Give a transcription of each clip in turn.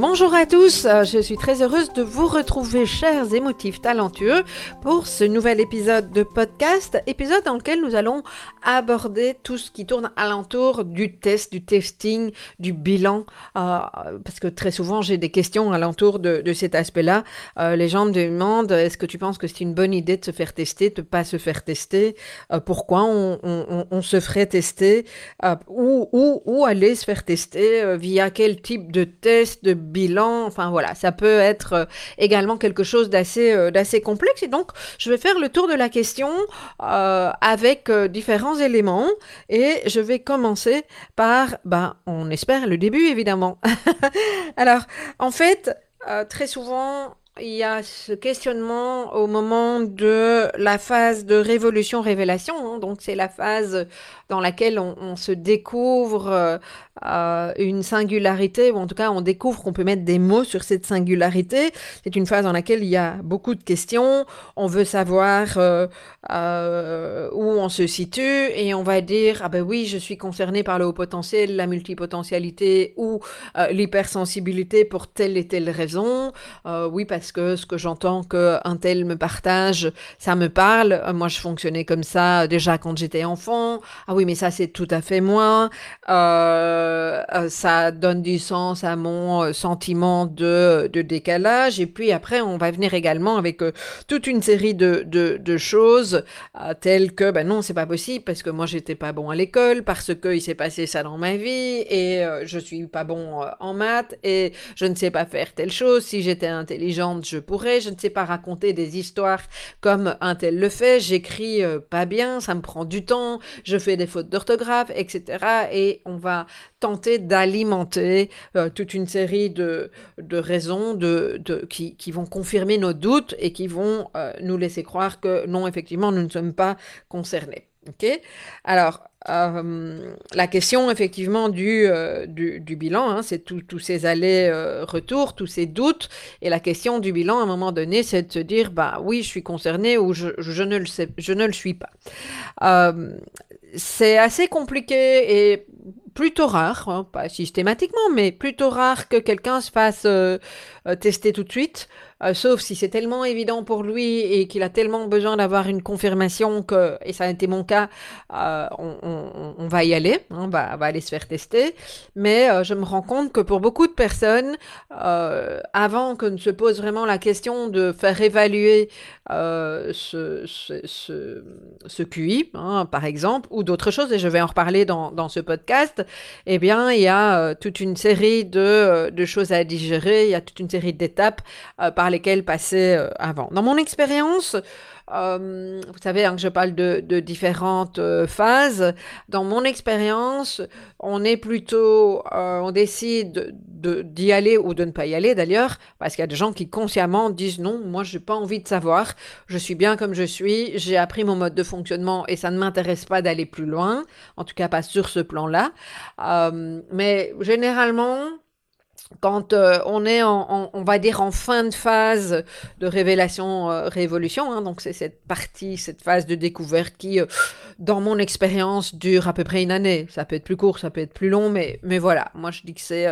Bonjour à tous, euh, je suis très heureuse de vous retrouver, chers émotifs talentueux, pour ce nouvel épisode de podcast, épisode dans lequel nous allons aborder tout ce qui tourne alentour du test, du testing, du bilan, euh, parce que très souvent j'ai des questions alentour de, de cet aspect-là. Euh, les gens me demandent est-ce que tu penses que c'est une bonne idée de se faire tester, de pas se faire tester, pourquoi on, se ferait tester, où, où, où aller se faire tester, via quel type de test, de bilan. Enfin voilà, ça peut être euh, également quelque chose d'assez euh, d'assez complexe. Et donc, je vais faire le tour de la question euh, avec différents éléments. Et je vais commencer par, ben, on espère le début évidemment. Alors, en fait, très souvent, il y a ce questionnement au moment de la phase de révolution-révélation. Hein. donc, c'est la phase dans laquelle on, se découvre une singularité, ou en tout cas on découvre qu'on peut mettre des mots sur cette singularité. C'est une phase dans laquelle il y a beaucoup de questions, on veut savoir euh, euh, où on se situe et on va dire, ah ben oui, je suis concerné par le haut potentiel, la multipotentialité ou euh, l'hypersensibilité pour telle et telle raison. Euh, oui, parce que ce que j'entends qu'un tel me partage, ça me parle. moi, je fonctionnais comme ça déjà quand j'étais enfant. Ah oui, mais ça, c'est tout à fait moi. Euh, euh, euh, ça donne du sens à mon euh, sentiment de, décalage. Et puis après, on va venir également avec toute une série de, choses telles que, ben non, c'est pas possible parce que moi, j'étais pas bon à l'école, parce que il s'est passé ça dans ma vie et je suis pas bon en maths et je ne sais pas faire telle chose. Si j'étais intelligente, je pourrais. Je ne sais pas raconter des histoires comme un tel le fait. J'écris pas bien, ça me prend du temps, je fais des fautes d'orthographe, etc. Et on va tenter d'alimenter euh, toute une série de, de raisons de, de, qui, qui, vont confirmer nos doutes et qui vont euh, nous laisser croire que non, effectivement, nous ne sommes pas concernés. Ok? Alors, euh, la question effectivement du, du, bilan, hein, c'est tous ces allers-retours, tous ces doutes. Et la question du bilan, à un moment donné, c'est de se dire, bah oui, je suis concerné ou je, je, ne, le sais, je ne le suis pas. C'est assez compliqué et plutôt rare, hein, pas systématiquement, mais plutôt rare que quelqu'un se fasse euh, euh, tester tout de suite, euh, sauf si c'est tellement évident pour lui et qu'il a tellement besoin d'avoir une confirmation que, et ça a été mon cas, on, on, va y aller, hein, on, va, va, aller se faire tester. Mais je me rends compte que pour beaucoup de personnes, avant que ne se pose vraiment la question de faire évaluer ce, ce, ce, QI, hein, par exemple, ou d'autres choses, et je vais en reparler dans, dans ce podcast, eh bien, il y a euh, toute une série de, euh, de, choses à digérer, il y a toute une série d'étapes euh, par lesquelles passer euh, avant. Dans mon expérience, euh, vous savez hein, que je parle de, différentes euh, phases. Dans mon expérience, on est plutôt, on décide d'y aller ou de ne pas y aller d'ailleurs, parce qu'il y a des gens qui consciemment disent non, moi je n'ai pas envie de savoir, je suis bien comme je suis, j'ai appris mon mode de fonctionnement et ça ne m'intéresse pas d'aller plus loin, en tout cas pas sur ce plan-là. Mais généralement, quand euh, on est en, on va dire en fin de phase de révélation euh, hein, donc c'est cette partie cette phase de découverte qui euh, dans mon expérience dure à peu près une année. Ça peut être plus court ça peut être plus long mais mais voilà. Moi je dis que c'est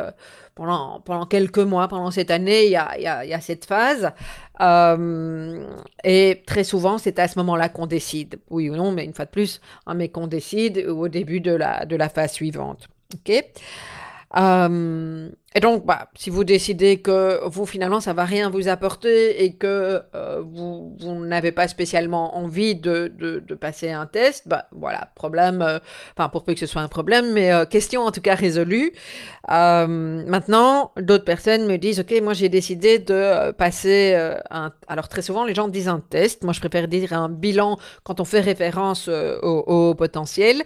pendant pendant quelques mois pendant cette année il y a y y a cette phase. Et très souvent c'est à ce moment-là qu'on décide oui ou non mais une fois de plus hein, mais qu'on décide au début de la de la phase suivante. Ok? Et donc, bah, si vous décidez que vous, finalement, ça va rien vous apporter et que euh, vous, vous n'avez pas spécialement envie de, de, passer un test, bah, voilà, problème, euh, enfin, pour peu que ce soit un problème, mais euh, question en tout cas résolue. Maintenant, d'autres personnes me disent, OK, moi, j'ai décidé de passer un... Alors, très souvent, les gens disent un test. Moi, je préfère dire un bilan quand on fait référence au, potentiel.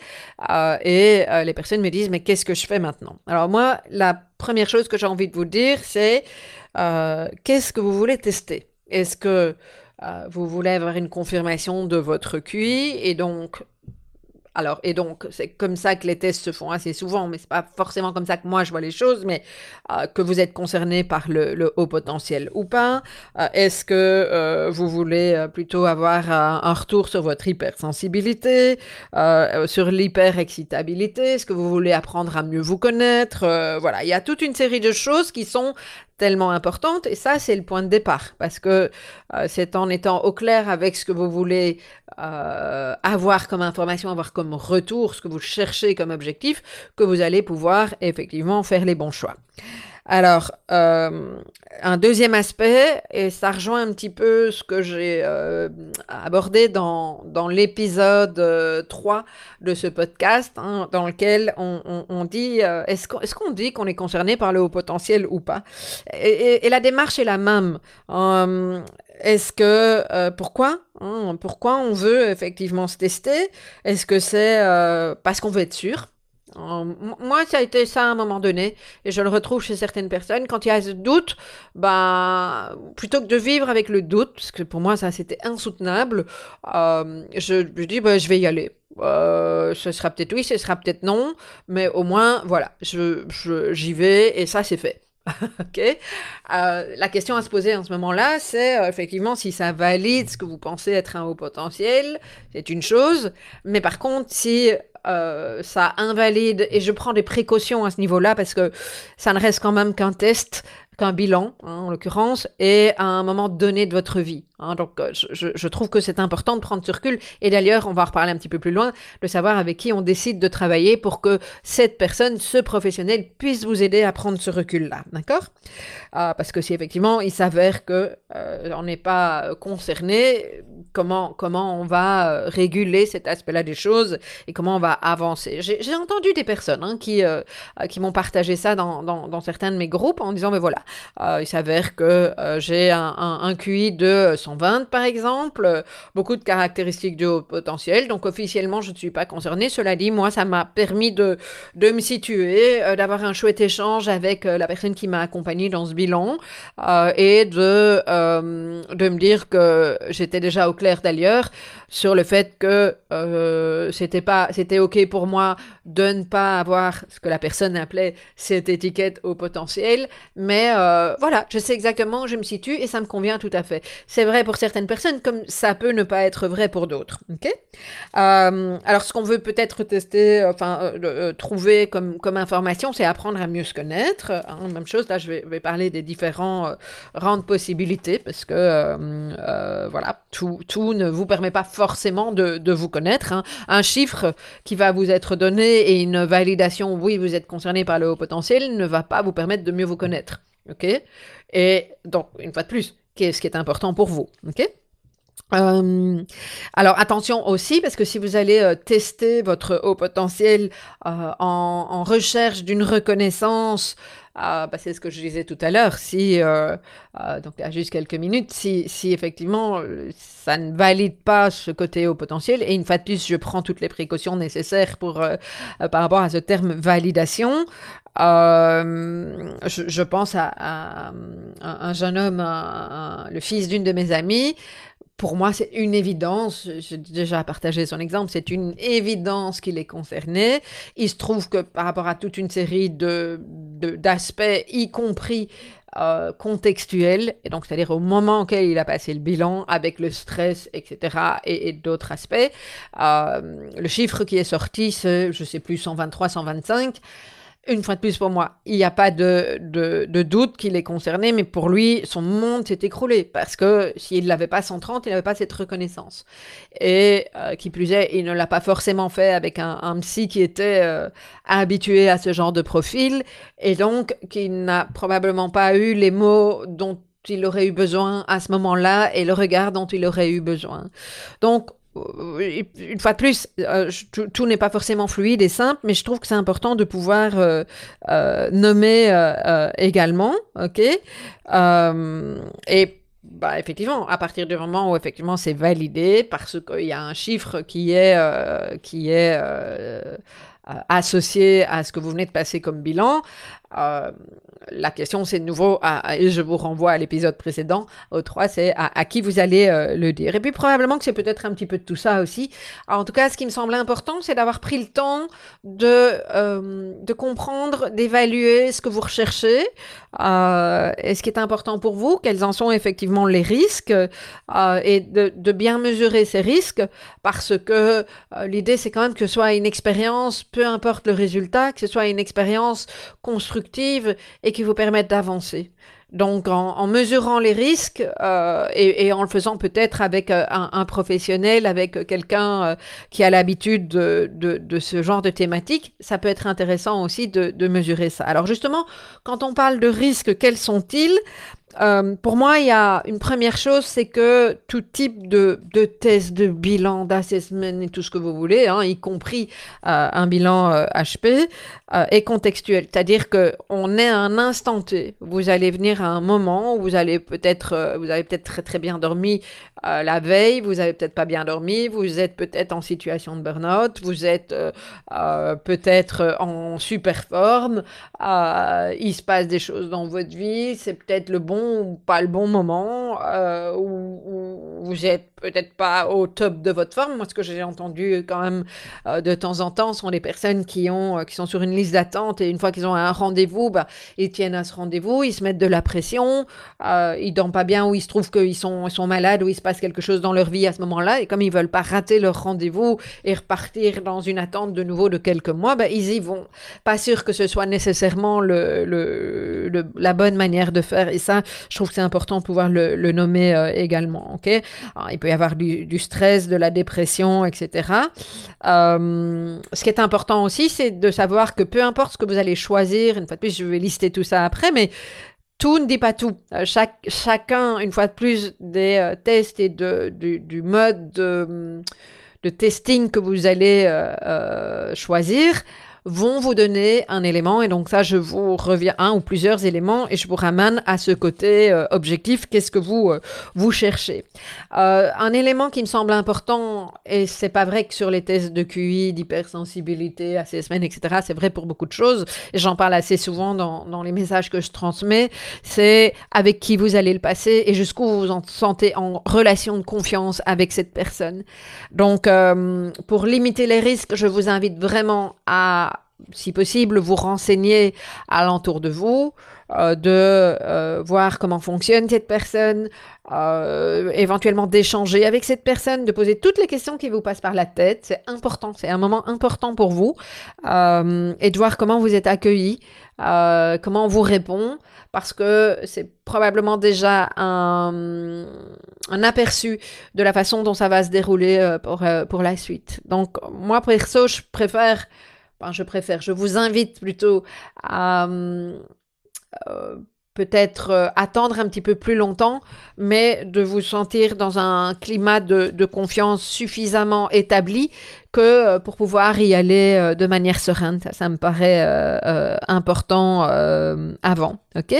et les personnes me disent, mais qu'est-ce que je fais maintenant? Alors, moi, la première chose que j'ai envie de vous dire, c'est euh, qu'est-ce que vous voulez tester? Est-ce que euh, vous voulez avoir une confirmation de votre QI? Et donc alors, et donc, c'est comme ça que les tests se font assez souvent, mais c'est pas forcément comme ça que moi je vois les choses, mais euh, que vous êtes concerné par le, haut potentiel ou pas. Euh, Est-ce que euh, vous voulez plutôt avoir un, un, retour sur votre hypersensibilité, sur l'hyperexcitabilité Est-ce que vous voulez apprendre à mieux vous connaître Voilà, il y a toute une série de choses qui sont tellement importante. Et ça, c'est le point de départ. Parce que euh, c'est en étant au clair avec ce que vous voulez euh, avoir comme information, avoir comme retour, ce que vous cherchez comme objectif, que vous allez pouvoir effectivement faire les bons choix. Alors, euh, un deuxième aspect, et ça rejoint un petit peu ce que j'ai euh, abordé dans, dans l'épisode 3 euh, de ce podcast, hein, dans lequel on, on, dit, est-ce qu'on est qu'on dit qu'on est concerné par le haut potentiel ou pas? Et, la démarche est la même. Euh, est-ce que, pourquoi? Hein, Pourquoi on veut effectivement se tester? Est-ce que c'est parce qu'on veut être sûr? Moi, ça a été ça à un moment donné, et je le retrouve chez certaines personnes. Quand il y a ce doute, bah, plutôt que de vivre avec le doute, parce que pour moi, ça c'était insoutenable, euh, je, je dis, bah, je vais y aller. Euh, ce sera peut-être oui, ce sera peut-être non, mais au moins, voilà, je, je, j'y vais, et ça, c'est fait. Euh, la question à se poser en ce moment-là, c'est euh, effectivement si ça valide ce que vous pensez être un haut potentiel, c'est une chose. Mais par contre, si euh, ça invalide, et je prends des précautions à ce niveau-là parce que ça ne reste quand même qu'un test, qu'un bilan, hein, en l'occurrence, et à un moment donné de votre vie. Hein, donc, euh, je, je, trouve que c'est important de prendre ce recul. Et d'ailleurs, on va en reparler un petit peu plus loin, de savoir avec qui on décide de travailler pour que cette personne, ce professionnel, puisse vous aider à prendre ce recul-là. D'accord? Euh, Parce que si effectivement il s'avère que euh, on n'est pas concerné, comment comment on va euh, réguler cet aspect-là des choses et comment on va avancer? J'ai entendu des personnes hein, qui qui m'ont partagé ça dans, dans, certains de mes groupes en disant mais voilà, il s'avère que j'ai un, un, un QI de 120 par exemple, beaucoup de caractéristiques de haut potentiel, donc officiellement je ne suis pas concernée. Cela dit, moi ça m'a permis de, de me situer, euh, d'avoir un chouette échange avec euh, la personne qui m'a accompagnée dans ce bilan euh, et de, euh, de me dire que j'étais déjà au clair d'ailleurs sur le fait que euh, c'était pas c'était ok pour moi de ne pas avoir ce que la personne appelait cette étiquette au potentiel mais euh, voilà je sais exactement où je me situe et ça me convient tout à fait c'est vrai pour certaines personnes comme ça peut ne pas être vrai pour d'autres ok? Euh, alors ce qu'on veut peut-être tester enfin euh, trouver comme comme information c'est apprendre à mieux se connaître hein, même chose là je vais, parler des différents rangs de possibilités parce que voilà tout tout ne vous permet pas forcément de, de vous connaître. Hein. Un chiffre qui va vous être donné et une validation, oui, vous êtes concerné par le haut potentiel, ne va pas vous permettre de mieux vous connaître. OK? Et donc, une fois de plus, qu'est-ce qui est important pour vous OK? Euh, alors attention aussi parce que si vous allez euh, tester votre haut potentiel euh, en, en, recherche d'une reconnaissance, bah, c'est ce que je disais tout à l'heure, si donc à juste quelques minutes, si, si effectivement ça ne valide pas ce côté haut potentiel et une fois de plus je prends toutes les précautions nécessaires pour par rapport à ce terme validation, euh, je, je, pense à, à, un jeune homme, le fils d'une de mes amies, pour moi, c'est une évidence. J'ai déjà partagé son exemple. C'est une évidence qu'il est concerné. Il se trouve que par rapport à toute une série de d'aspects, y compris euh, contextuels, et donc c'est-à-dire au moment auquel il a passé le bilan, avec le stress, etc., et, d'autres aspects, euh, le chiffre qui est sorti, c'est, je sais plus, 123, 125. Une fois de plus pour moi, il n'y a pas de, doute qu'il est concerné, mais pour lui, son monde s'est écroulé parce que s'il n'avait pas 130, il n'avait pas cette reconnaissance. Et euh, qui plus est, il ne l'a pas forcément fait avec un, psy qui était euh, habitué à ce genre de profil et donc qui n'a probablement pas eu les mots dont il aurait eu besoin à ce moment-là et le regard dont il aurait eu besoin. Donc, une fois de plus, euh, tout, n'est pas forcément fluide et simple, mais je trouve que c'est important de pouvoir euh, nommer également, ok? Et bah, effectivement, à partir du moment où effectivement c'est validé, parce qu'il y a un chiffre qui est qui est associé à ce que vous venez de passer comme bilan, euh, la question, c'est de nouveau, et je vous renvoie à l'épisode précédent, au 3, c'est à, qui vous allez euh, le dire. Et puis probablement que c'est peut-être un petit peu de tout ça aussi. en tout cas, ce qui me semble important, c'est d'avoir pris le temps de, euh, comprendre, d'évaluer ce que vous recherchez, et ce qui est important pour vous, quels en sont effectivement les risques, et de, de, bien mesurer ces risques, parce que l'idée, c'est quand même que ce soit une expérience, peu importe le résultat, que ce soit une expérience constructive et qui vous permettent d'avancer. Donc, en, mesurant les risques euh, et, en le faisant peut-être avec euh, un, professionnel, avec quelqu'un euh, qui a l'habitude de, ce genre de thématique, ça peut être intéressant aussi de mesurer ça. Alors justement, quand on parle de risques, quels sont-ils? Euh, pour moi, il y a une première chose, c'est que tout type de, test, de bilan, d'assessment et tout ce que vous voulez, hein, y compris euh, un bilan HP, euh, est contextuel. C'est-à-dire que on est à un instant T. Vous allez venir à un moment où vous allez peut-être, vous avez peut-être très très bien dormi la veille, vous avez peut-être pas bien dormi, vous êtes peut-être en situation de burn-out, vous êtes peut-être en super forme, il se passe des choses dans votre vie, c'est peut-être le bon ou pas le bon moment, euh, ou, vous êtes peut-être pas au top de votre forme. Moi, ce que j'ai entendu quand même euh, de temps en temps sont des personnes qui, ont, euh, qui sont sur une liste d'attente et une fois qu'ils ont un rendez-vous, bah, ils tiennent à ce rendez-vous, ils se mettent de la pression, euh, ils dorment pas bien ou ils se trouvent qu'ils sont, ils sont malades ou il se passe quelque chose dans leur vie à ce moment-là. Et comme ils veulent pas rater leur rendez-vous et repartir dans une attente de nouveau de quelques mois, bah, ils y vont. Pas sûr que ce soit nécessairement le, le, la bonne manière de faire. Et ça, je trouve que c'est important de pouvoir le, le nommer euh, également. Ok, il peut avoir du, stress, de la dépression, etc. Euh, ce qui est important aussi, c'est de savoir que peu importe ce que vous allez choisir, une fois de plus, je vais lister tout ça après, mais tout ne dit pas tout. Euh, chaque, chacun, une fois de plus, des euh, tests et de, du, mode de, de, testing que vous allez choisir vont vous donner un élément. Et donc ça, je vous reviens un ou plusieurs éléments et je vous ramène à ce côté euh, objectif. Qu'est-ce que vous euh, vous cherchez? Euh, Un élément qui me semble important et c'est pas vrai que sur les tests de QI, d'hypersensibilité, assessment, etc. C'est vrai pour beaucoup de choses. Et j'en parle assez souvent dans, dans les messages que je transmets. C'est avec qui vous allez le passer et jusqu'où vous vous en sentez en relation de confiance avec cette personne. Donc, pour limiter les risques, je vous invite vraiment à si possible, vous renseigner alentour de vous, euh, de euh, voir comment fonctionne cette personne, euh, éventuellement d'échanger avec cette personne, de poser toutes les questions qui vous passent par la tête. C'est important, c'est un moment important pour vous, et de voir comment vous êtes accueilli, comment on vous répond, parce que c'est probablement déjà un, aperçu de la façon dont ça va se dérouler pour, pour la suite. Donc, moi, perso, je préfère je préfère, je vous invite plutôt à euh, peut-être euh, attendre un petit peu plus longtemps, mais de vous sentir dans un climat de, confiance suffisamment établi que euh, pour pouvoir y aller de manière sereine. Ça, me paraît important avant. OK?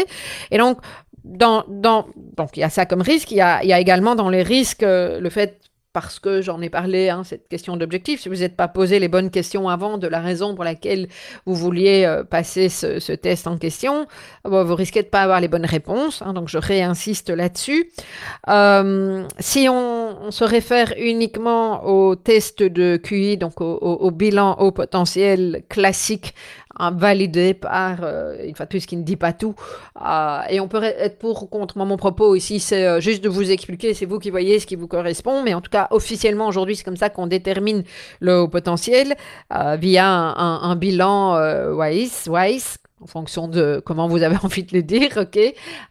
Et donc, donc il y a ça comme risque. Il y a également dans les risques le fait parce que j'en ai parlé, hein, cette question d'objectif, si vous n'êtes pas posé les bonnes questions avant de la raison pour laquelle vous vouliez euh, passer ce, test en question, vous risquez de pas avoir les bonnes réponses. Hein, donc je réinsiste là-dessus. Euh, si on, se réfère uniquement au test de QI, donc au, bilan au potentiel classique, validé par, une fois de plus, qui ne dit pas tout. et on peut être pour ou contre. Moi, mon propos ici, c'est juste de vous expliquer, c'est vous qui voyez ce qui vous correspond, mais en tout cas, officiellement, aujourd'hui, c'est comme ça qu'on détermine le potentiel via un, bilan WISE, WISE en fonction de comment vous avez envie de le dire, ok?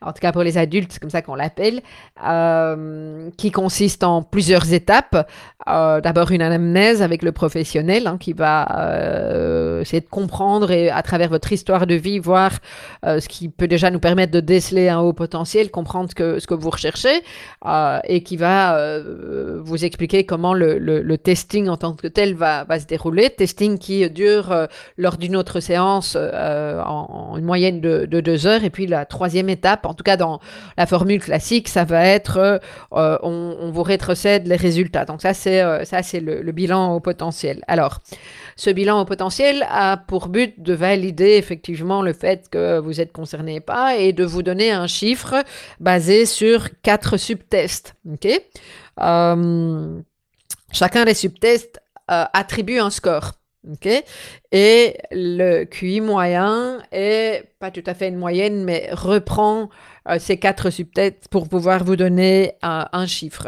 En tout cas pour les adultes, c'est comme ça qu'on l'appelle, euh, qui consiste en plusieurs étapes. Euh, d'abord une anamnèse avec le professionnel hein, qui va euh, essayer de comprendre et à travers votre histoire de vie voir ce qui peut déjà nous permettre de déceler un haut potentiel, comprendre ce que vous recherchez et qui va vous expliquer comment le, le, testing en tant que tel va, va se dérouler. Testing qui dure lors d'une autre séance en une moyenne de, deux heures. Et puis la troisième étape, en tout cas dans la formule classique, ça va être euh, euh, on, vous rétrocède les résultats. Donc ça, c'est euh, le, bilan au potentiel. Alors, ce bilan au potentiel a pour but de valider effectivement le fait que vous êtes concerné pas et de vous donner un chiffre basé sur quatre subtests. Ok? chacun des subtests attribue un score. OK? Et le QI moyen est pas tout à fait une moyenne, mais reprend euh, ces quatre subtests pour pouvoir vous donner un chiffre.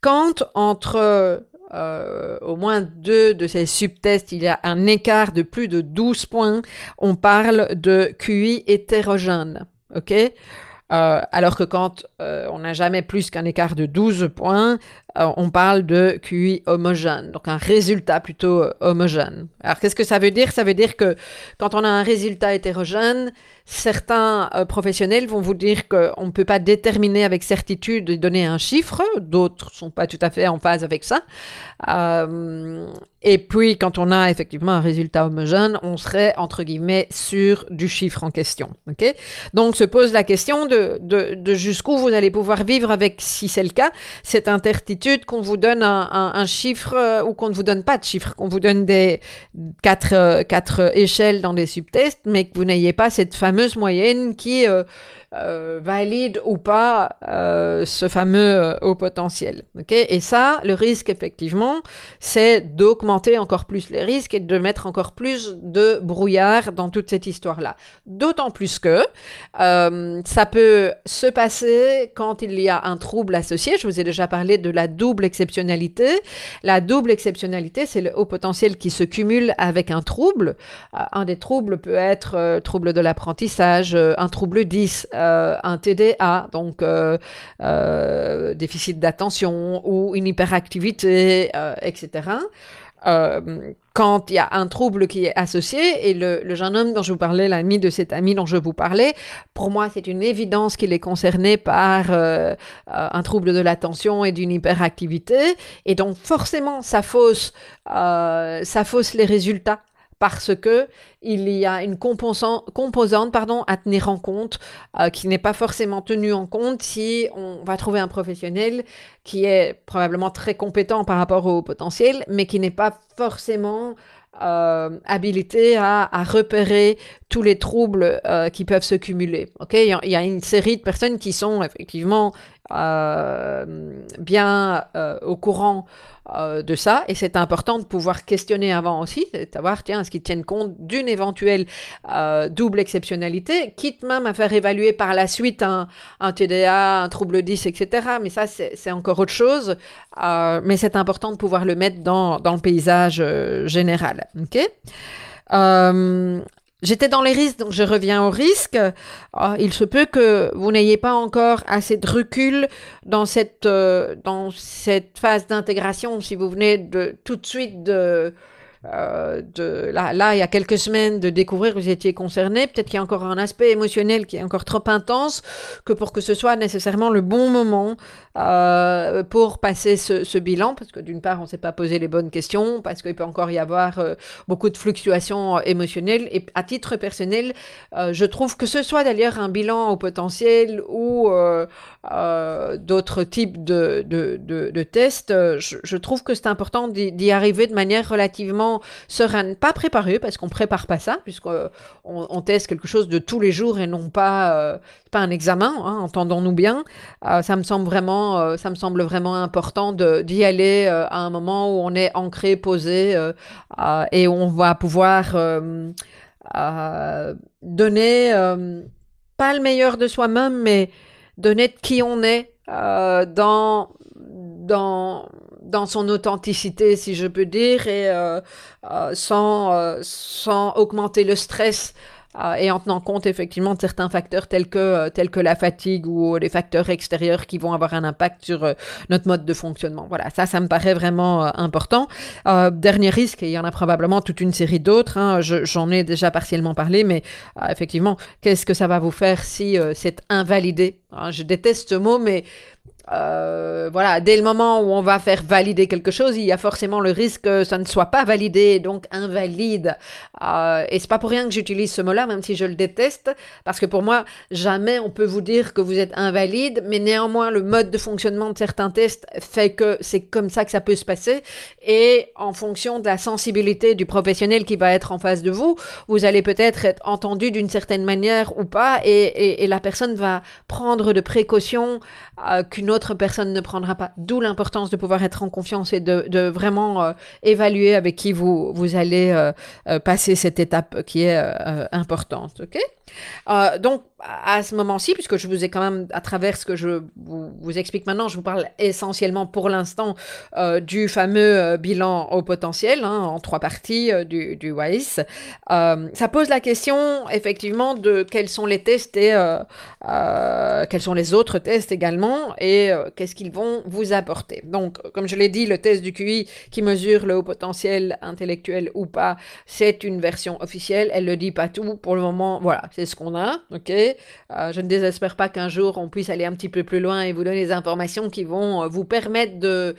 Quand entre euh, au moins deux de ces subtests, il y a un écart de plus de 12 points, on parle de QI hétérogène. OK? Euh, alors que quand on n'a jamais plus qu'un écart de 12 points, on parle de QI homogène, donc un résultat plutôt homogène. Alors qu'est-ce que ça veut dire? Ça veut dire que quand on a un résultat hétérogène, certains professionnels vont vous dire qu'on ne peut pas déterminer avec certitude et donner un chiffre, d'autres ne sont pas tout à fait en phase avec ça. Et puis, quand on a effectivement un résultat homogène, on serait, entre guillemets, sûr du chiffre en question. Donc, se pose la question de, de, de jusqu'où vous allez pouvoir vivre avec, si c'est le cas, cette incertitude qu'on vous donne un, chiffre euh, ou qu'on ne vous donne pas de chiffre, qu'on vous donne des quatre, euh, quatre échelles dans des subtests, mais que vous n'ayez pas cette fameuse moyenne qui... Euh, euh, valide ou pas euh, ce fameux euh, haut potentiel. et ça, le risque, effectivement, c'est d'augmenter encore plus les risques et de mettre encore plus de brouillard dans toute cette histoire-là. D'autant plus que ça peut se passer quand il y a un trouble associé. Je vous ai déjà parlé de la double exceptionnalité. La double exceptionnalité, c'est le haut potentiel qui se cumule avec un trouble. un des troubles peut être trouble de l'apprentissage, un trouble 10, euh, un TDA, donc euh, euh, déficit d'attention ou une hyperactivité, etc. quand il y a un trouble qui est associé, et le, jeune homme dont je vous parlais, l'ami de cet ami dont je vous parlais, pour moi, c'est une évidence qu'il est concerné par un trouble de l'attention et d'une hyperactivité. Et donc, forcément, ça fausse, ça fausse les résultats parce que il y a une composante pardon, à tenir en compte euh, qui n'est pas forcément tenue en compte si on va trouver un professionnel qui est probablement très compétent par rapport au potentiel, mais qui n'est pas forcément euh, habilité à, repérer tous les troubles euh, qui peuvent se cumuler. Ok, il y, a une série de personnes qui sont effectivement bien au courant euh, de ça. Et c'est important de pouvoir questionner avant aussi, de savoir, tiens, est-ce qu'ils tiennent compte d'une éventuelle euh, double exceptionnalité, quitte même à faire évaluer par la suite un, TDA, un trouble 10, etc. Mais ça, c'est encore autre chose. Euh, mais c'est important de pouvoir le mettre dans, dans le paysage général. OK? J'étais dans les risques, donc je reviens au risque. Ah, il se peut que vous n'ayez pas encore assez de recul dans cette, euh, dans cette phase d'intégration, si vous venez de tout de suite de, euh, de là, là, il y a quelques semaines, de découvrir que vous étiez concerné. Peut-être qu'il y a encore un aspect émotionnel qui est encore trop intense que pour que ce soit nécessairement le bon moment euh, pour passer ce, bilan, parce que d'une part, on ne s'est pas posé les bonnes questions, parce qu'il peut encore y avoir euh, beaucoup de fluctuations émotionnelles. Et à titre personnel, euh, je trouve que ce soit d'ailleurs un bilan au potentiel ou d'autres types de, tests, je, trouve que c'est important d'y arriver de manière relativement sereine, pas préparée, parce qu'on prépare pas ça, puisqu'on on teste quelque chose de tous les jours et non pas, euh, pas un examen, hein, entendons-nous bien. Euh, ça me semble vraiment, euh, ça me semble vraiment important d'y aller à un moment où on est ancré, posé, et on va pouvoir donner pas le meilleur de soi-même, mais donner de qui on est dans dans dans son authenticité, si je peux dire, et sans sans augmenter le stress euh, et en tenant compte effectivement de certains facteurs tels que, euh, tels que la fatigue ou les facteurs extérieurs qui vont avoir un impact sur euh, notre mode de fonctionnement. Voilà, ça, ça me paraît vraiment important. dernier risque, et il y en a probablement toute une série d'autres, hein, j'en ai déjà partiellement parlé, mais effectivement, qu'est-ce que ça va vous faire si c'est invalidé? Hein, Je déteste ce mot, mais euh, voilà, dès le moment où on va faire valider quelque chose, il y a forcément le risque que ça ne soit pas validé, donc invalide. Euh, et c'est pas pour rien que j'utilise ce mot-là, même si je le déteste, parce que pour moi, jamais on peut vous dire que vous êtes invalide, mais néanmoins, le mode de fonctionnement de certains tests fait que c'est comme ça que ça peut se passer. Et en fonction de la sensibilité du professionnel qui va être en face de vous, vous allez peut-être être entendu d'une certaine manière ou pas, et, et, la personne va prendre de précautions euh, qu'une autre personne ne prendra pas. D'où l'importance de pouvoir être en confiance et de, vraiment euh, évaluer avec qui vous, vous allez euh, passer cette étape qui est importante. OK? Donc, à ce moment-ci, puisque je vous ai quand même, à travers ce que je vous, explique maintenant, je vous parle essentiellement pour l'instant du fameux bilan au potentiel, hein, en trois parties du, du WISE. ça pose la question, effectivement, de quels sont les tests et quels sont les autres tests également, et qu'est-ce qu'ils vont vous apporter. Donc, comme je l'ai dit, le test du QI qui mesure le haut potentiel intellectuel ou pas, c'est une version officielle. Elle ne dit pas tout. Pour le moment, voilà, c'est ce qu'on a. OK? Euh, Je ne désespère pas qu'un jour, on puisse aller un petit peu plus loin et vous donner des informations qui vont euh, vous permettre de,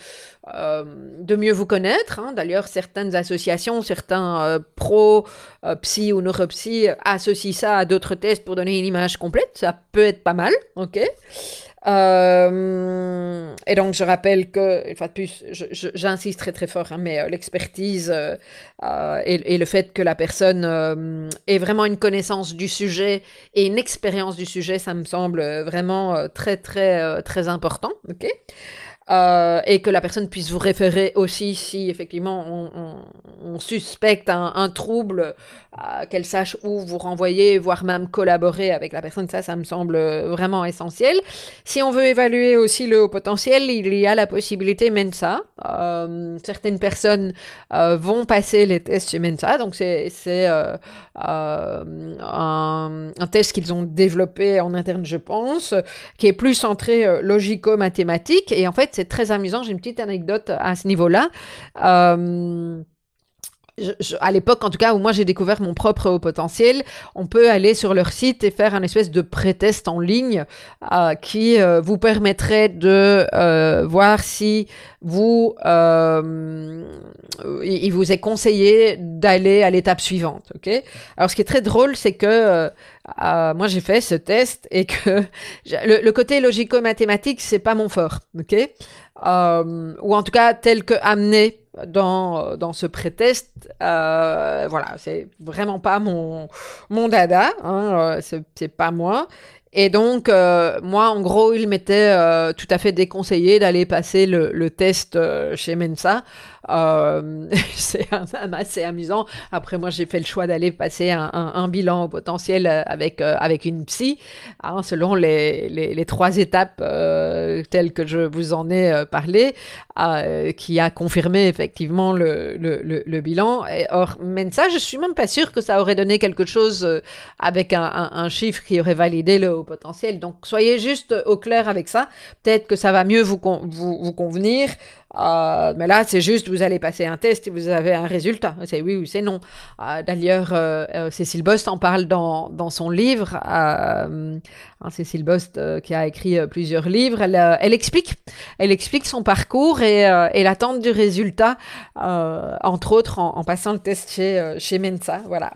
euh, de mieux vous connaître. Hein. D'ailleurs, certaines associations, certains pros, psy ou neuropsy associent ça à d'autres tests pour donner une image complète. Ça peut être pas mal. OK? Euh, et donc, je rappelle que, une fois de plus, j'insiste très très fort, hein, mais euh, l'expertise euh, et, et, le fait que la personne ait vraiment une connaissance du sujet et une expérience du sujet, ça me semble vraiment très très très important. ok? Euh, et que la personne puisse vous référer aussi si effectivement on, suspecte un, trouble, euh, qu'elle sache où vous renvoyer, voire même collaborer avec la personne. Ça, ça me semble vraiment essentiel. Si on veut évaluer aussi le haut potentiel, il y a la possibilité Mensa. Euh, certaines personnes vont passer les tests chez Mensa, donc c'est un, un, test qu'ils ont développé en interne, je pense, qui est plus centré logico-mathématique. Et en fait, c'est très amusant. J'ai une petite anecdote à ce niveau-là. Euh, à l'époque, en tout cas, où moi j'ai découvert mon propre haut potentiel, on peut aller sur leur site et faire un espèce de pré-test en ligne euh, qui euh, vous permettrait de voir si vous, il vous est conseillé d'aller à l'étape suivante. Ok? Alors, ce qui est très drôle, c'est que euh, moi j'ai fait ce test et que le, côté logico-mathématique c'est pas mon fort, ok? Euh, Ou en tout cas tel que amené dans dans ce pré-test, euh, voilà, c'est vraiment pas mon mon dada, hein, euh, c'est pas moi. Et donc, euh, moi, en gros, il m'était euh, tout à fait déconseillé d'aller passer le, le test chez Mensa euh, c'est assez amusant. Après, moi, j'ai fait le choix d'aller passer un, un, bilan potentiel euh, avec, euh, avec une psy, hein, selon les, les, les, trois étapes euh, telles que je vous en ai parlé, qui a confirmé effectivement le, le, le, bilan. Et, or, ça, je suis même pas sûre que ça aurait donné quelque chose avec un, un, chiffre qui aurait validé le potentiel. Donc, soyez juste au clair avec ça. Peut-être que ça va mieux vous, vous, convenir. Euh, mais là, c'est juste, vous allez passer un test et vous avez un résultat. C'est oui ou c'est non. Euh, D'ailleurs, euh, euh, Cécile Bost en parle dans, dans son livre. Euh, hein, Cécile Bost, qui a écrit plusieurs livres, elle, elle, explique, elle explique son parcours et, et l'attente du résultat, entre autres en, en, passant le test chez, chez Mensa. Voilà.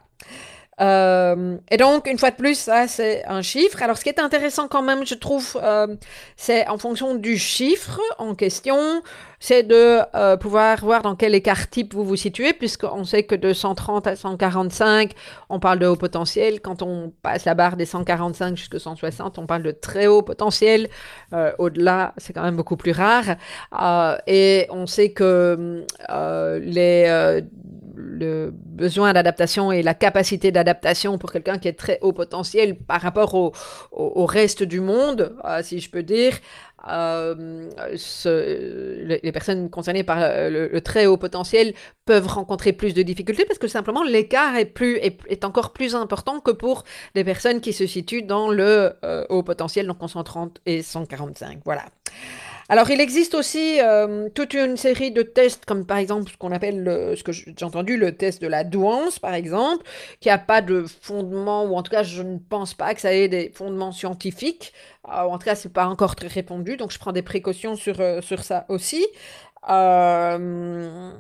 Euh, et donc, une fois de plus, ça, c'est un chiffre. Alors, ce qui est intéressant quand même, je trouve, euh, c'est en fonction du chiffre en question, c'est de euh, pouvoir voir dans quel écart type vous vous situez, puisqu'on sait que de 130 à 145, on parle de haut potentiel. Quand on passe la barre des 145 jusqu'à 160, on parle de très haut potentiel. Au-delà, c'est quand même beaucoup plus rare. Et on sait que les le besoin d'adaptation et la capacité d'adaptation pour quelqu'un qui est très haut potentiel par rapport au, au, reste du monde, euh, si je peux dire. Euh, les, personnes concernées par le, très haut potentiel peuvent rencontrer plus de difficultés parce que simplement l'écart est, plus, est, encore plus important que pour les personnes qui se situent dans le haut potentiel, donc en 130 et 145. Voilà. Alors, il existe aussi euh, toute une série de tests, comme par exemple ce qu'on appelle, ce que j'ai entendu, le test de la douance, par exemple, qui n'a pas de fondement, ou en tout cas, je ne pense pas que ça ait des fondements scientifiques. Euh, en tout cas, c'est pas encore très répondu, donc je prends des précautions sur, euh, sur ça aussi. une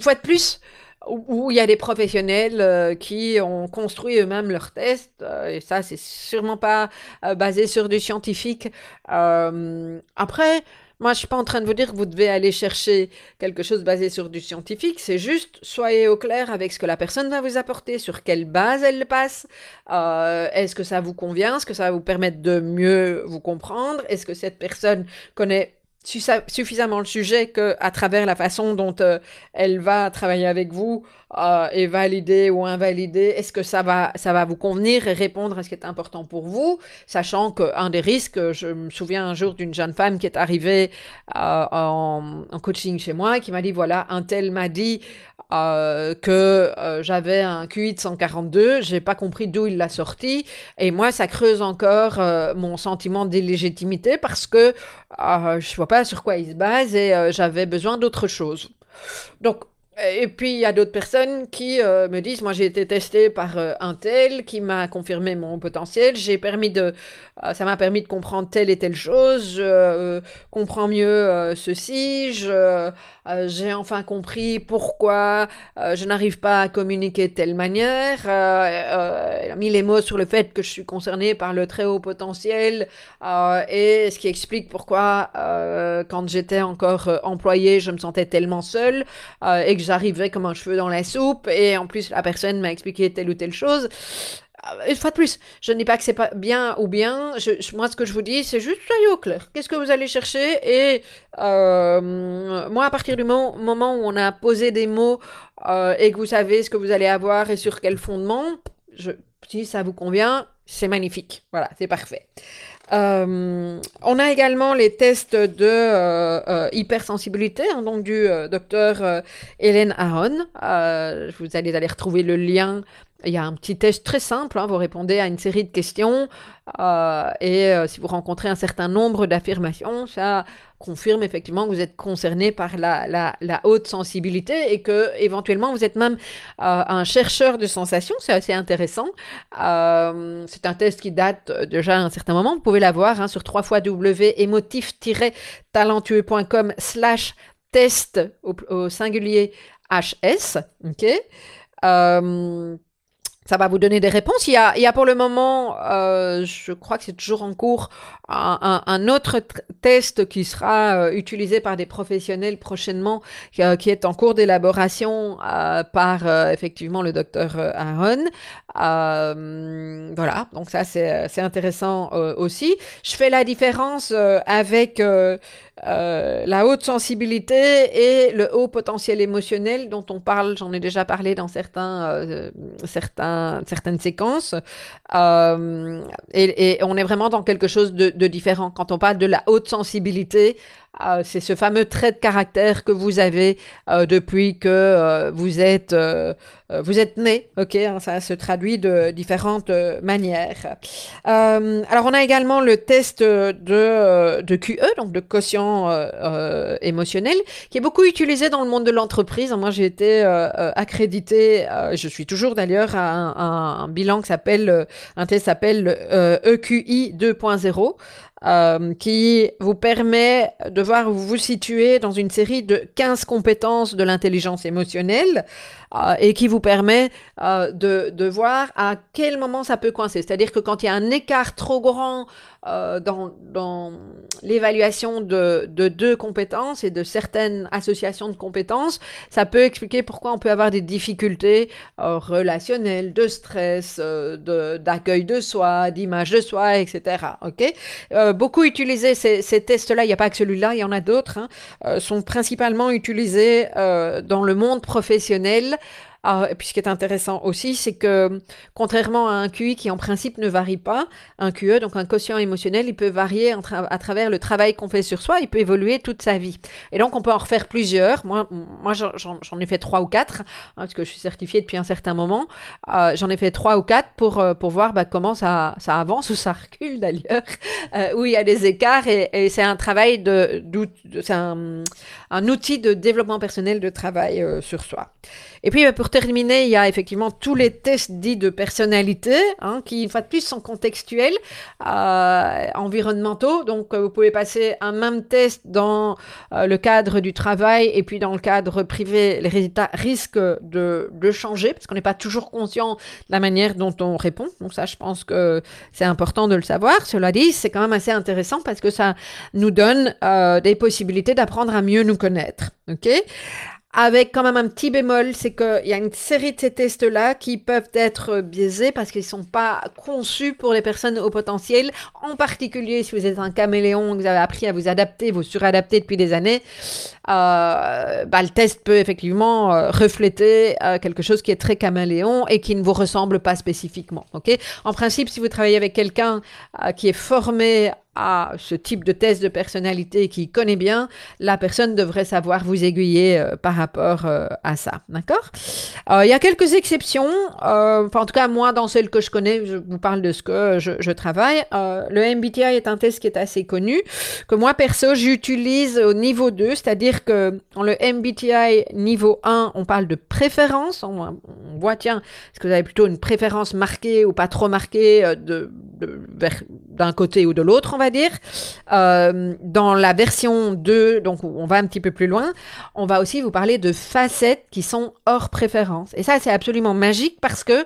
fois de plus, où il y a des professionnels qui ont construit eux-mêmes leurs tests, et ça, c'est sûrement pas basé sur du scientifique. après, moi, je suis pas en train de vous dire que vous devez aller chercher quelque chose basé sur du scientifique. C'est juste, soyez au clair avec ce que la personne va vous apporter, sur quelle base elle le passe. Est-ce que ça vous convient? Est-ce que ça va vous permettre de mieux vous comprendre? Est-ce que cette personne connaît suffisamment le sujet que à travers la façon dont euh, elle va travailler avec vous euh, et valider ou invalider, est-ce que ça va, ça va vous convenir et répondre à ce qui est important pour vous, sachant qu'un des risques, je me souviens un jour d'une jeune femme qui est arrivée euh, en, en, coaching chez moi, qui m'a dit, voilà, un tel m'a dit euh, que j'avais un QI de 142, j'ai pas compris d'où il l'a sorti, et moi ça creuse encore mon sentiment d'illégitimité parce que je vois pas sur quoi il se base et j'avais besoin d'autre chose. Donc et puis il y a d'autres personnes qui me disent, moi j'ai été testé par un tel qui m'a confirmé mon potentiel, j'ai permis de, ça m'a permis de comprendre telle et telle chose, je comprends mieux ceci, euh, j'ai enfin compris pourquoi euh, je n'arrive pas à communiquer de telle manière. Euh, a mis les mots sur le fait que je suis concernée par le très haut potentiel et ce qui explique pourquoi quand j'étais encore employée, je me sentais tellement seule et que j'arrivais comme un cheveu dans la soupe et en plus la personne m'a expliqué telle ou telle chose. Euh, une fois de plus, je ne dis pas que c'est pas bien ou bien. Moi, ce que je vous dis, c'est juste soyez au clair. Qu'est-ce que vous allez chercher? Et euh, moi, à partir du moment, où on a posé des mots euh, et que vous savez ce que vous allez avoir et sur quel fondement, si ça vous convient, c'est magnifique. Voilà, c'est parfait. On a également les tests de hypersensibilité, hein, donc du docteur Hélène Aron. vous allez aller retrouver le lien il y a un petit test très simple, hein, vous répondez à une série de questions euh, et euh, si vous rencontrez un certain nombre d'affirmations, ça confirme effectivement que vous êtes concerné par la, haute sensibilité et que éventuellement vous êtes même euh, un chercheur de sensations, c'est assez intéressant. c'est un test qui date déjà un certain moment, vous pouvez l'avoir hein, sur 3 fois talentueuxcom slash test au, singulier HS. ok? Ça va vous donner des réponses. Il y a, il y a pour le moment, euh, je crois que c'est toujours en cours, un, un, autre test qui sera euh, utilisé par des professionnels prochainement, qui, euh, qui est en cours d'élaboration euh, par effectivement le docteur Aaron. voilà, donc ça c'est intéressant aussi. Je fais la différence avec euh, la haute sensibilité et le haut potentiel émotionnel dont on parle, j'en ai déjà parlé dans certains, euh, certaines séquences. Euh, et, on est vraiment dans quelque chose de différent. Quand on parle de la haute sensibilité, euh, c'est ce fameux trait de caractère que vous avez euh, depuis que euh, vous êtes vous êtes né, ok hein, Ça se traduit de différentes manières. alors on a également le test de de QE, donc de quotient émotionnel, qui est beaucoup utilisé dans le monde de l'entreprise. Moi j'ai été accrédité, je suis toujours d'ailleurs à un, un, bilan qui s'appelle un test s'appelle EQI e 2.0. Euh, qui vous permet de voir vous vous situez dans une série de 15 compétences de l'intelligence émotionnelle euh, et qui vous permet euh, de, de, voir à quel moment ça peut coincer. C'est-à-dire que quand il y a un écart trop grand euh, dans, l'évaluation de, de, deux compétences et de certaines associations de compétences, ça peut expliquer pourquoi on peut avoir des difficultés relationnelles, de stress, d'accueil de, soi, d'image de soi, etc. Ok? Beaucoup utilisés, ces, tests-là, il n'y a pas que celui-là, il y en a d'autres, hein, sont principalement utilisés dans le monde professionnel ah, et puis ce qui est intéressant aussi, c'est que contrairement à un QI qui en principe ne varie pas, un QE, donc un quotient émotionnel, il peut varier à travers le travail qu'on fait sur soi, il peut évoluer toute sa vie. Et donc on peut en refaire plusieurs. Moi, moi j'en ai fait trois ou quatre, hein, parce que je suis certifiée depuis un certain moment. Euh, j'en ai fait trois ou quatre pour, euh, pour voir bah, comment ça, ça avance ou ça recule d'ailleurs, euh, où il y a des écarts. Et, c'est un travail de, c'est un, outil de développement personnel de travail sur soi. Et puis, pour terminer, il y a effectivement tous les tests dits de personnalité, hein, qui, une fois de plus, sont contextuels, euh, environnementaux. Donc, euh, vous pouvez passer un même test dans euh, le cadre du travail et puis dans le cadre privé. Les résultats risquent de, de changer parce qu'on n'est pas toujours conscient de la manière dont on répond. Donc, ça, je pense que c'est important de le savoir. Cela dit, c'est quand même assez intéressant parce que ça nous donne des possibilités d'apprendre à mieux nous connaître. OK? Avec quand même un petit bémol, c'est qu'il y a une série de ces tests-là qui peuvent être biaisés parce qu'ils ne sont pas conçus pour les personnes au potentiel, en particulier si vous êtes un caméléon, vous avez appris à vous adapter, vous suradapter depuis des années, euh, bah, le test peut effectivement euh, refléter euh, quelque chose qui est très caméléon et qui ne vous ressemble pas spécifiquement. Ok? En principe, si vous travaillez avec quelqu'un qui est formé à ce type de test de personnalité qui connaît bien, la personne devrait savoir vous aiguiller euh, par rapport euh, à ça. D'accord? Euh, Il y a quelques exceptions, en tout cas moi dans celles que je connais, je vous parle de ce que je, travaille. le MBTI est un test qui est assez connu, que moi perso j'utilise au niveau 2, c'est-à-dire que dans le MBTI niveau 1, on parle de préférence, on, on voit tiens, est-ce que vous avez plutôt une préférence marquée ou pas trop marquée de, de, d'un côté ou de l'autre, on va dire. Euh, dans la version 2, donc on va un petit peu plus loin, on va aussi vous parler de facettes qui sont hors préférence. Et ça, c'est absolument magique parce que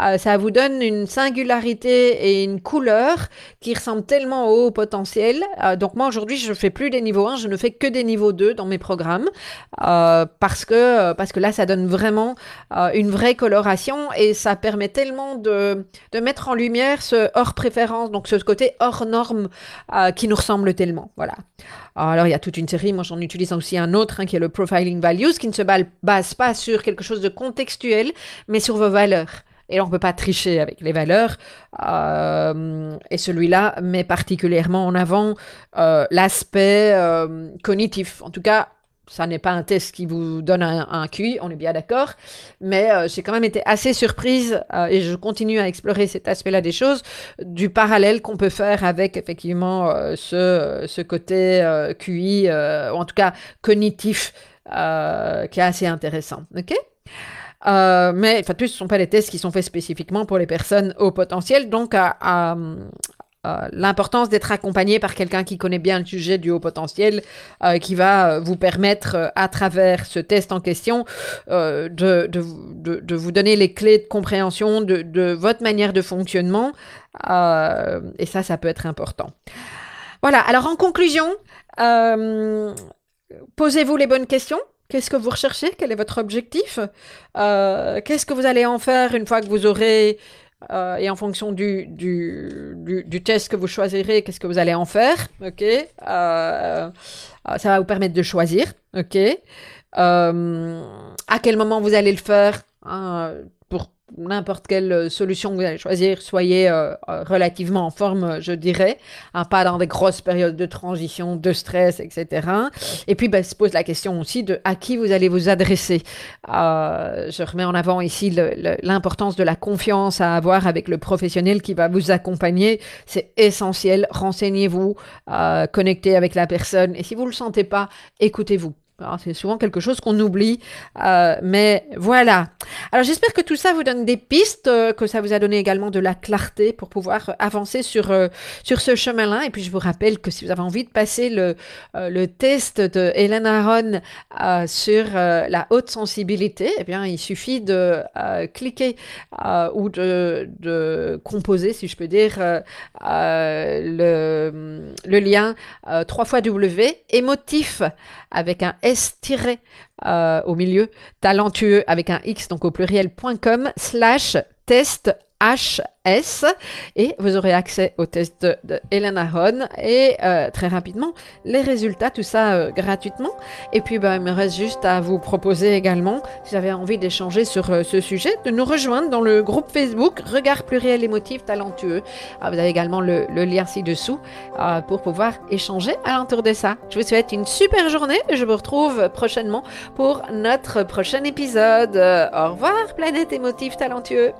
euh, ça vous donne une singularité et une couleur qui ressemble tellement au haut potentiel. Euh, donc moi, aujourd'hui, je ne fais plus des niveaux 1, je ne fais que des niveaux 2 dans mes programmes parce, que, parce que là, ça donne vraiment une vraie coloration et ça permet tellement de, de mettre en lumière ce hors préférence, donc ce hors norme euh, qui nous ressemble tellement. Voilà. Alors, il y a toute une série, moi j'en utilise aussi un autre hein, qui est le Profiling Values, qui ne se base pas sur quelque chose de contextuel, mais sur vos valeurs. Et là, on ne peut pas tricher avec les valeurs. Euh, et celui-là met particulièrement en avant euh, l'aspect cognitif. En tout cas, ça n'est pas un test qui vous donne un, QI, on est bien d'accord, mais euh, j'ai quand même été assez surprise euh, et je continue à explorer cet aspect-là des choses, du parallèle qu'on peut faire avec effectivement euh, ce, ce côté QI, ou en tout cas cognitif, qui est assez intéressant. Ok? Mais enfin, plus, ce ne sont pas des tests qui sont faits spécifiquement pour les personnes au potentiel. Donc, à, euh, l'importance d'être accompagné par quelqu'un qui connaît bien le sujet du haut potentiel, euh, qui va euh, vous permettre, à travers ce test en question, de, de, de, de, vous donner les clés de compréhension de, de votre manière de fonctionnement. et ça, ça peut être important. Voilà, alors en conclusion, posez-vous les bonnes questions. Qu'est-ce que vous recherchez? Quel est votre objectif? Qu'est-ce que vous allez en faire une fois que vous aurez euh, et en fonction du, du, du, test que vous choisirez, qu'est-ce que vous allez en faire, ok euh, euh, Ça va vous permettre de choisir, ok. À quel moment vous allez le faire hein, pour n'importe quelle euh, solution que vous allez choisir, soyez euh, euh, relativement en forme, je dirais, hein, pas dans des grosses périodes de transition, de stress, etc. Et puis, ben, se pose la question aussi de à qui vous allez vous adresser. je remets en avant ici l'importance de la confiance à avoir avec le professionnel qui va vous accompagner. C'est essentiel. Renseignez-vous, connectez avec la personne. Et si vous ne le sentez pas, écoutez-vous. C'est souvent quelque chose qu'on oublie, euh, mais voilà. Alors j'espère que tout ça vous donne des pistes, euh, que ça vous a donné également de la clarté pour pouvoir avancer sur, euh, sur ce chemin-là. Et puis je vous rappelle que si vous avez envie de passer le, le test de Hélène Aron sur la haute sensibilité, eh bien il suffit de cliquer ou de, de, composer, si je peux dire, le, le lien 3 fois W, émotif avec un euh, au milieu, talentueux avec un X, donc au pluriel.com, slash test HS et vous aurez accès au test de, de Elena et euh, très rapidement les résultats, tout ça euh, gratuitement. Et puis bah, il me reste juste à vous proposer également, si vous avez envie d'échanger sur euh, ce sujet, de nous rejoindre dans le groupe Facebook Regard pluriel émotif talentueux. Ah, vous avez également le, lien ci-dessous pour pouvoir échanger alentour de ça. Je vous souhaite une super journée et je vous retrouve prochainement pour notre prochain épisode. Au revoir, planète émotif talentueux.